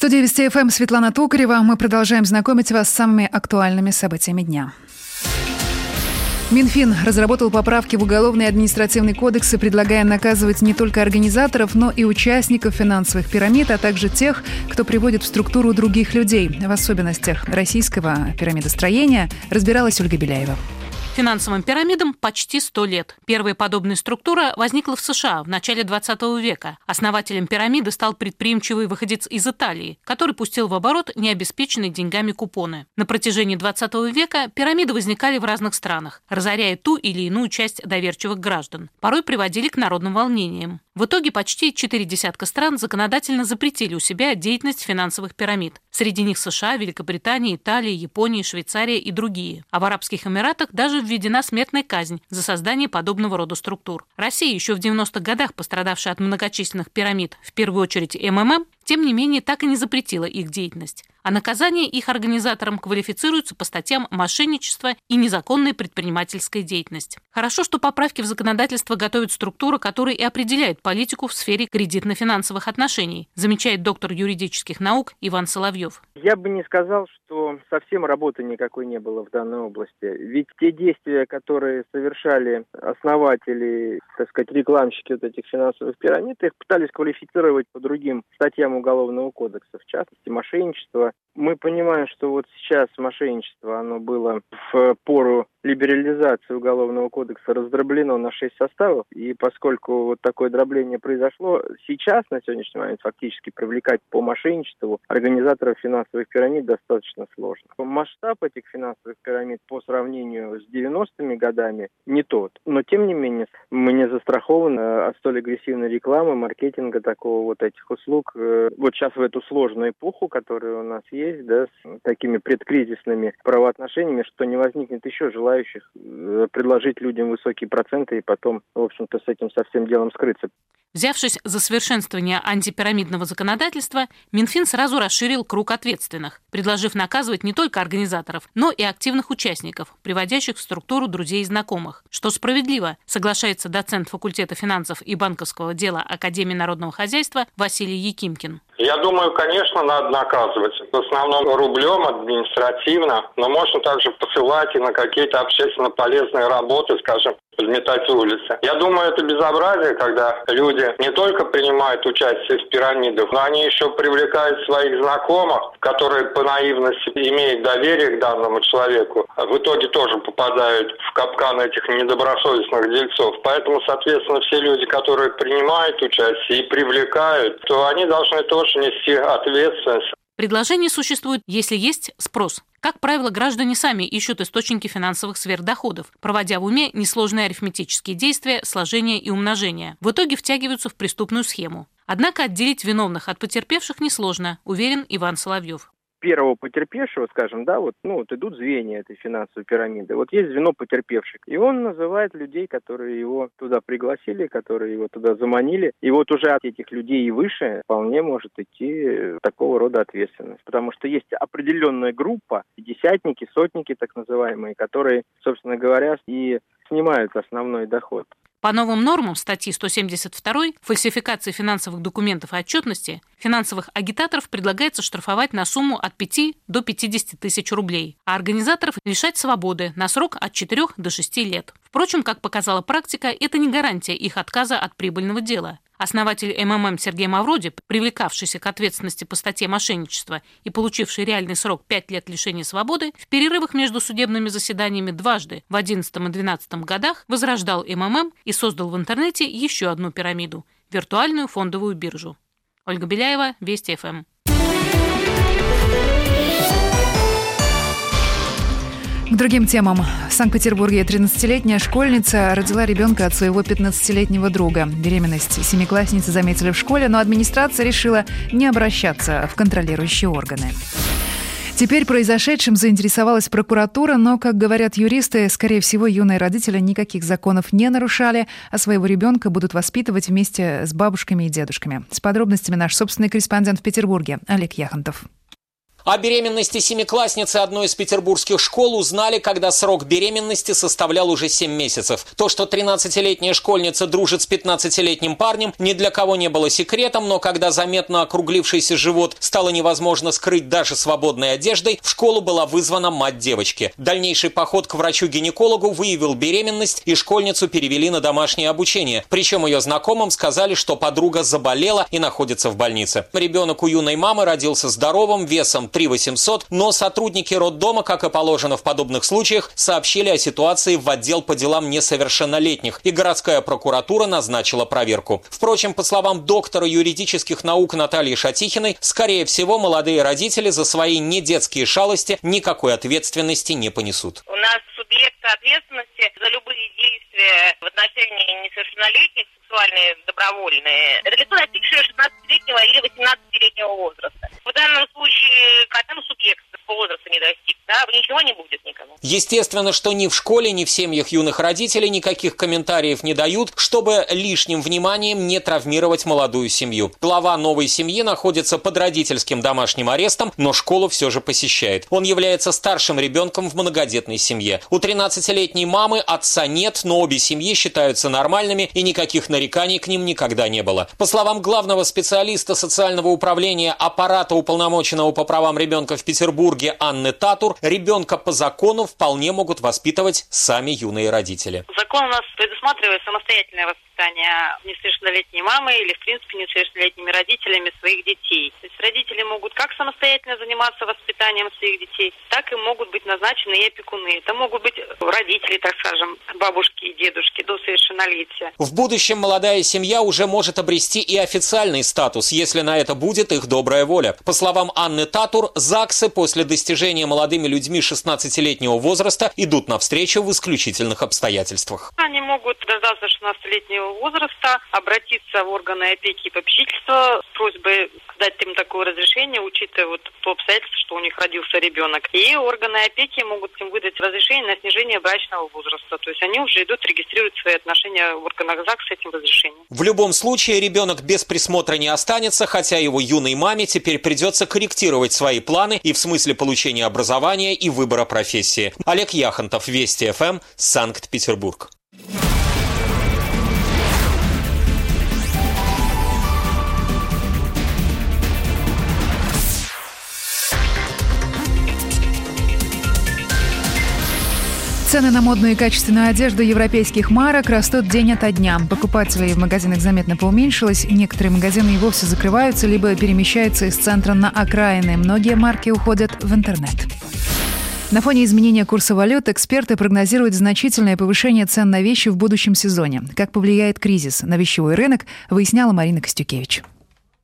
студии Вести ФМ Светлана Токарева. Мы продолжаем знакомить вас с самыми актуальными событиями дня. Минфин разработал поправки в Уголовный и административный кодексы, предлагая наказывать не только организаторов, но и участников финансовых пирамид, а также тех, кто приводит в структуру других людей. В особенностях российского пирамидостроения разбиралась Ольга Беляева. Финансовым пирамидам почти 100 лет. Первая подобная структура возникла в США в начале 20 века. Основателем пирамиды стал предприимчивый выходец из Италии, который пустил в оборот необеспеченные деньгами купоны. На протяжении 20 века пирамиды возникали в разных странах, разоряя ту или иную часть доверчивых граждан. Порой приводили к народным волнениям. В итоге почти четыре десятка стран законодательно запретили у себя деятельность финансовых пирамид. Среди них США, Великобритания, Италия, Япония, Швейцария и другие. А в Арабских Эмиратах даже введена смертная казнь за создание подобного рода структур. Россия, еще в 90-х годах пострадавшая от многочисленных пирамид, в первую очередь МММ, тем не менее так и не запретила их деятельность а наказание их организаторам квалифицируются по статьям мошенничества и незаконная предпринимательская деятельность. Хорошо, что поправки в законодательство готовит структура, которая и определяет политику в сфере кредитно-финансовых отношений, замечает доктор юридических наук Иван Соловьев. Я бы не сказал, что совсем работы никакой не было в данной области. Ведь те действия, которые совершали основатели, так сказать, рекламщики вот этих финансовых пирамид, их пытались квалифицировать по другим статьям Уголовного кодекса, в частности, мошенничество, мы понимаем, что вот сейчас мошенничество, оно было в пору либерализации Уголовного кодекса раздроблено на шесть составов, и поскольку вот такое дробление произошло, сейчас, на сегодняшний момент, фактически привлекать по мошенничеству организаторов финансовых пирамид достаточно сложно. Масштаб этих финансовых пирамид по сравнению с 90-ми годами не тот, но тем не менее мы не застрахованы от столь агрессивной рекламы, маркетинга такого вот этих услуг. Вот сейчас в эту сложную эпоху, которая у нас есть, да, с такими предкризисными правоотношениями, что не возникнет еще желающих э, предложить людям высокие проценты и потом, в общем-то, с этим совсем делом скрыться. Взявшись за совершенствование антипирамидного законодательства, Минфин сразу расширил круг ответственных, предложив наказывать не только организаторов, но и активных участников, приводящих в структуру друзей и знакомых. Что справедливо, соглашается доцент факультета финансов и банковского дела Академии народного хозяйства Василий Якимкин. Я думаю, конечно, надо наказывать. В основном рублем, административно, но можно также посылать и на какие-то общественно полезные работы, скажем, подметать улицы. Я думаю, это безобразие, когда люди не только принимают участие в пирамидах, но они еще привлекают своих знакомых, которые по наивности имеют доверие к данному человеку, а в итоге тоже попадают в капкан этих недобросовестных дельцов. Поэтому, соответственно, все люди, которые принимают участие и привлекают, то они должны тоже нести ответственность. Предложение существует, если есть спрос. Как правило, граждане сами ищут источники финансовых сверхдоходов, проводя в уме несложные арифметические действия, сложения и умножения. В итоге втягиваются в преступную схему. Однако отделить виновных от потерпевших несложно, уверен Иван Соловьев первого потерпевшего, скажем, да, вот, ну, вот идут звенья этой финансовой пирамиды. Вот есть звено потерпевших, и он называет людей, которые его туда пригласили, которые его туда заманили. И вот уже от этих людей и выше вполне может идти такого рода ответственность. Потому что есть определенная группа, десятники, сотники так называемые, которые, собственно говоря, и снимают основной доход. По новым нормам статьи 172 фальсификации финансовых документов и отчетности финансовых агитаторов предлагается штрафовать на сумму от 5 до 50 тысяч рублей, а организаторов лишать свободы на срок от 4 до 6 лет. Впрочем, как показала практика, это не гарантия их отказа от прибыльного дела. Основатель МММ Сергей Мавроди, привлекавшийся к ответственности по статье мошенничества и получивший реальный срок 5 лет лишения свободы, в перерывах между судебными заседаниями дважды в 2011 и 2012 годах возрождал МММ и создал в интернете еще одну пирамиду – виртуальную фондовую биржу. Ольга Беляева, Вести ФМ. Другим темам. В Санкт-Петербурге 13-летняя школьница родила ребенка от своего 15-летнего друга. Беременность семиклассницы заметили в школе, но администрация решила не обращаться в контролирующие органы. Теперь произошедшим заинтересовалась прокуратура, но, как говорят юристы, скорее всего, юные родители никаких законов не нарушали, а своего ребенка будут воспитывать вместе с бабушками и дедушками. С подробностями наш собственный корреспондент в Петербурге Олег Яхонтов. О беременности семиклассницы одной из петербургских школ узнали, когда срок беременности составлял уже 7 месяцев. То, что 13-летняя школьница дружит с 15-летним парнем, ни для кого не было секретом, но когда заметно округлившийся живот стало невозможно скрыть даже свободной одеждой, в школу была вызвана мать девочки. Дальнейший поход к врачу-гинекологу выявил беременность, и школьницу перевели на домашнее обучение. Причем ее знакомым сказали, что подруга заболела и находится в больнице. Ребенок у юной мамы родился здоровым, весом 3 800, но сотрудники роддома, как и положено в подобных случаях, сообщили о ситуации в отдел по делам несовершеннолетних, и городская прокуратура назначила проверку. Впрочем, по словам доктора юридических наук Натальи Шатихиной, скорее всего, молодые родители за свои недетские шалости никакой ответственности не понесут. У нас субъект ответственности за любые действия в отношении несовершеннолетних, сексуальные, добровольные, это лицо, достигшее 16-летнего или 18-летнего возраста. В данном случае, когда субъект по не достиг, да, ничего не будет никому. Естественно, что ни в школе, ни в семьях юных родителей никаких комментариев не дают, чтобы лишним вниманием не травмировать молодую семью. Глава новой семьи находится под родительским домашним арестом, но школу все же посещает. Он является старшим ребенком в многодетной семье. У 13-летней мамы отца нет, но обе семьи считаются нормальными и никаких нареканий к ним никогда не было. По словам главного специалиста социального управления аппарата уполномоченного по правам ребенка в Петербурге Анны Татур, ребенка по закону вполне могут воспитывать сами юные родители. Закон у нас предусматривает самостоятельное воспитание несовершеннолетней мамы или, в принципе, несовершеннолетними родителями своих детей. То есть родители могут как самостоятельно заниматься воспитанием своих детей, так и могут быть назначены и опекуны. Это могут быть родители, так скажем, бабушки и дедушки до совершеннолетия. В будущем молодая семья уже может обрести и официальный статус, если на это будет их добрая воля. По словам Анны Татур, ЗАГСы после достижения молодыми людьми 16-летнего возраста идут навстречу в исключительных обстоятельствах. Они могут дождаться 16-летнего возраста, обратиться в органы опеки и попечительства с просьбой дать им такое разрешение, учитывая вот то обстоятельство, что у них родился ребенок. И органы опеки могут им выдать разрешение на снижение брачного возраста. То есть они уже идут регистрировать свои отношения в органах ЗАГС с этим разрешением. В любом случае ребенок без присмотра не останется, хотя его юной маме теперь придется корректировать свои планы и в смысле получения образования и выбора профессии. Олег Яхонтов, Вести ФМ, Санкт-Петербург. Цены на модную и качественную одежду европейских марок растут день ото дня. Покупателей в магазинах заметно поуменьшилось. Некоторые магазины и вовсе закрываются, либо перемещаются из центра на окраины. Многие марки уходят в интернет. На фоне изменения курса валют эксперты прогнозируют значительное повышение цен на вещи в будущем сезоне. Как повлияет кризис на вещевой рынок, выясняла Марина Костюкевич.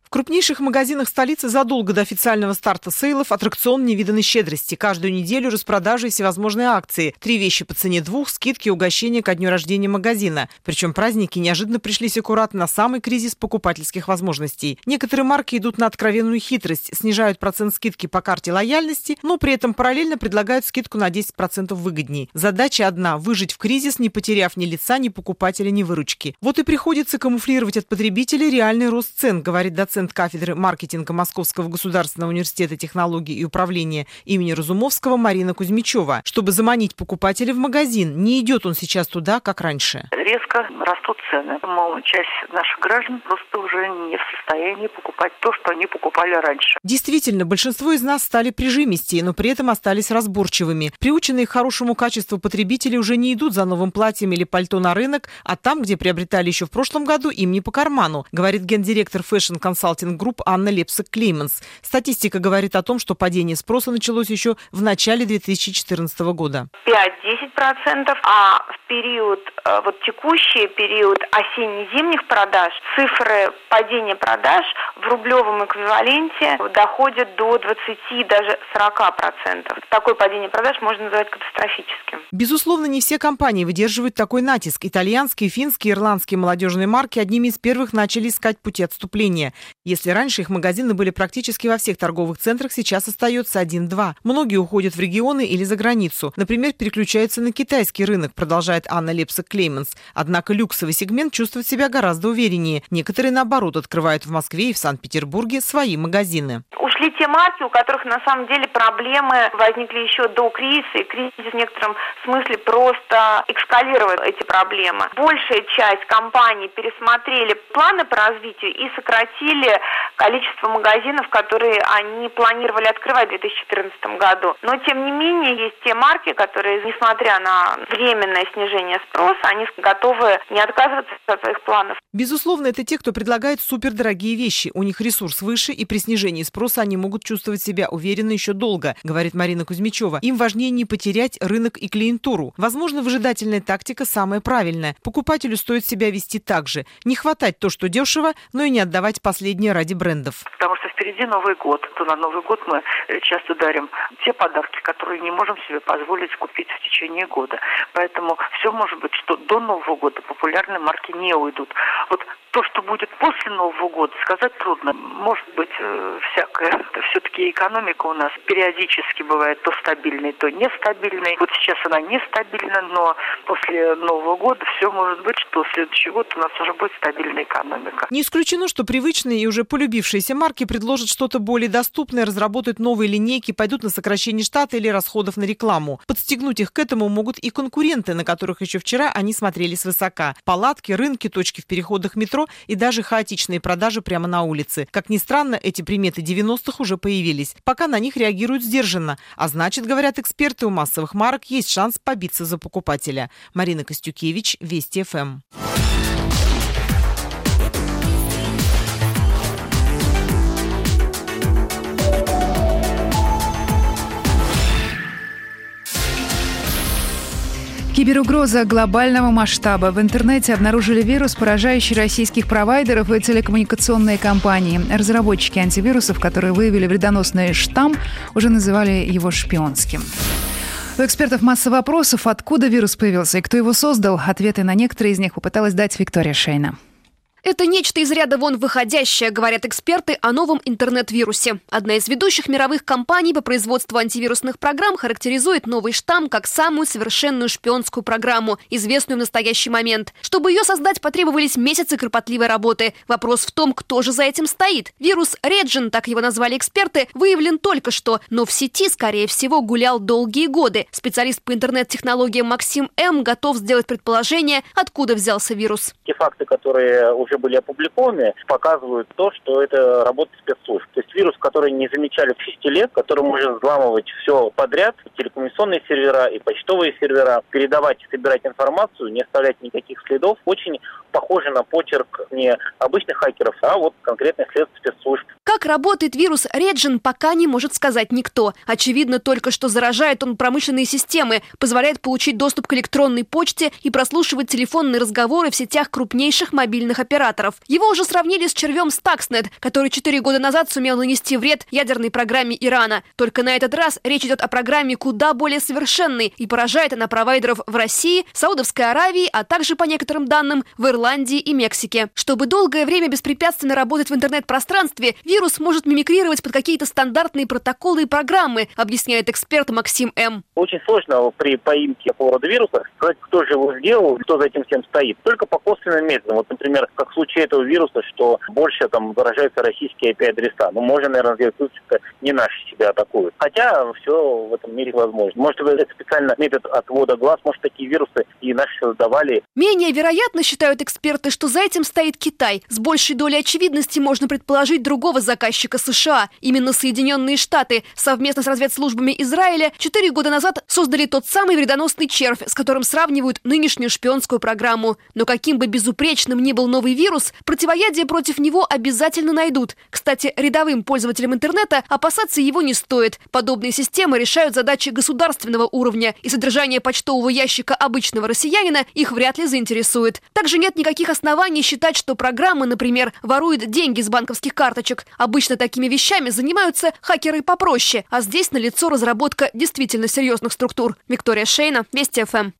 В крупнейших магазинах столицы задолго до официального старта сейлов аттракцион невиданной щедрости. Каждую неделю распродажи и всевозможные акции. Три вещи по цене двух, скидки и угощения ко дню рождения магазина. Причем праздники неожиданно пришлись аккуратно на самый кризис покупательских возможностей. Некоторые марки идут на откровенную хитрость, снижают процент скидки по карте лояльности, но при этом параллельно предлагают скидку на 10% выгодней. Задача одна – выжить в кризис, не потеряв ни лица, ни покупателя, ни выручки. Вот и приходится камуфлировать от потребителей реальный рост цен, говорит доцент доцент кафедры маркетинга Московского государственного университета технологий и управления имени Разумовского Марина Кузьмичева. Чтобы заманить покупателя в магазин, не идет он сейчас туда, как раньше. Резко растут цены. Мол, часть наших граждан просто уже не в состоянии покупать то, что они покупали раньше. Действительно, большинство из нас стали прижимистее, но при этом остались разборчивыми. Приученные к хорошему качеству потребители уже не идут за новым платьем или пальто на рынок, а там, где приобретали еще в прошлом году, им не по карману, говорит гендиректор Consult Consulting Group Анна Лепсик-Клейманс. Статистика говорит о том, что падение спроса началось еще в начале 2014 года. 5-10%, а в период, э, вот текущий период осенне-зимних продаж, цифры падения продаж в рублевом эквиваленте доходят до 20, даже 40%. Такое падение продаж можно назвать катастрофическим. Безусловно, не все компании выдерживают такой натиск. Итальянские, финские, ирландские молодежные марки одними из первых начали искать пути отступления. Если раньше их магазины были практически во всех торговых центрах, сейчас остается один-два. Многие уходят в регионы или за границу. Например, переключаются на китайский рынок, продолжает Анна Лепсак-Клейманс. Однако люксовый сегмент чувствует себя гораздо увереннее. Некоторые, наоборот, открывают в Москве и в Санкт-Петербурге свои магазины. Ушли те марки, у которых на самом деле проблемы возникли еще до кризиса, и кризис в некотором смысле просто экскалировал эти проблемы. Большая часть компаний пересмотрели планы по развитию и сократили количество магазинов, которые они планировали открывать в 2014 году. Но, тем не менее, есть те марки, которые, несмотря на временное снижение спроса, они готовы не отказываться от своих планов. Безусловно, это те, кто предлагает супердорогие вещи. У них ресурс выше, и при снижении спроса они могут чувствовать себя уверенно еще долго, говорит Марина Кузьмичева. Им важнее не потерять рынок и клиентуру. Возможно, выжидательная тактика самая правильная. Покупателю стоит себя вести так же. Не хватать то, что дешево, но и не отдавать последнее ради брендов. Потому что впереди Новый год. То на Новый год мы э, часто дарим те подарки, которые не можем себе позволить купить в течение года. Поэтому все может быть, что до Нового года популярные марки не уйдут. Вот то, что будет после Нового года, сказать трудно. Может быть, э, всякое. Все-таки экономика у нас периодически бывает то стабильной, то нестабильной. Вот сейчас она нестабильна, но после Нового года все может быть, что в следующий год у нас уже будет стабильная экономика. Не исключено, что привычные и уже полюбившиеся марки предложат что-то более доступное, разработают новые линейки, пойдут на сокращение штата или расходов на рекламу. Подстегнуть их к этому могут и конкуренты, на которых еще вчера они смотрели свысока. Палатки, рынки, точки в переходах метро и даже хаотичные продажи прямо на улице. Как ни странно, эти приметы 90-х уже появились. Пока на них реагируют сдержанно. А значит, говорят эксперты, у массовых марок есть шанс побиться за покупателя. Марина Костюкевич, Вести ФМ. Киберугроза глобального масштаба. В интернете обнаружили вирус, поражающий российских провайдеров и телекоммуникационные компании. Разработчики антивирусов, которые выявили вредоносный штамм, уже называли его шпионским. У экспертов масса вопросов, откуда вирус появился и кто его создал. Ответы на некоторые из них попыталась дать Виктория Шейна. Это нечто из ряда вон выходящее, говорят эксперты о новом интернет-вирусе. Одна из ведущих мировых компаний по производству антивирусных программ характеризует новый штамм как самую совершенную шпионскую программу, известную в настоящий момент. Чтобы ее создать, потребовались месяцы кропотливой работы. Вопрос в том, кто же за этим стоит. Вирус Реджин, так его назвали эксперты, выявлен только что, но в сети, скорее всего, гулял долгие годы. Специалист по интернет-технологиям Максим М. готов сделать предположение, откуда взялся вирус. Те факты, которые уже уже были опубликованы, показывают то, что это работа спецслужб. То есть вирус, который не замечали в 6 лет, который может взламывать все подряд, телекоммуникационные сервера и почтовые сервера, передавать и собирать информацию, не оставлять никаких следов, очень похоже на почерк не обычных хакеров, а вот конкретных средств спецслужб. Как работает вирус Реджин, пока не может сказать никто. Очевидно только, что заражает он промышленные системы, позволяет получить доступ к электронной почте и прослушивать телефонные разговоры в сетях крупнейших мобильных операторов. Его уже сравнили с червем Stuxnet, который четыре года назад сумел нанести вред ядерной программе Ирана. Только на этот раз речь идет о программе куда более совершенной и поражает она провайдеров в России, Саудовской Аравии, а также, по некоторым данным, в Ирландии и Мексике. Чтобы долгое время беспрепятственно работать в интернет-пространстве, вирус может мимикрировать под какие-то стандартные протоколы и программы, объясняет эксперт Максим М. Очень сложно при поимке такого рода вируса сказать, кто же его сделал, кто за этим всем стоит. Только по косвенным методам. Вот, например, как случае этого вируса, что больше там выражаются российские IP-адреса. Ну, можно, наверное, сделать вывод, что не наши себя атакуют. Хотя все в этом мире возможно. Может, это специально метод отвода глаз, может, такие вирусы и наши создавали. Менее вероятно, считают эксперты, что за этим стоит Китай. С большей долей очевидности можно предположить другого заказчика США. Именно Соединенные Штаты совместно с разведслужбами Израиля четыре года назад создали тот самый вредоносный червь, с которым сравнивают нынешнюю шпионскую программу. Но каким бы безупречным ни был новый вирус, противоядие против него обязательно найдут. Кстати, рядовым пользователям интернета опасаться его не стоит. Подобные системы решают задачи государственного уровня, и содержание почтового ящика обычного россиянина их вряд ли заинтересует. Также нет никаких оснований считать, что программа, например, ворует деньги с банковских карточек. Обычно такими вещами занимаются хакеры попроще, а здесь налицо разработка действительно серьезных структур. Виктория Шейна, Вести ФМ.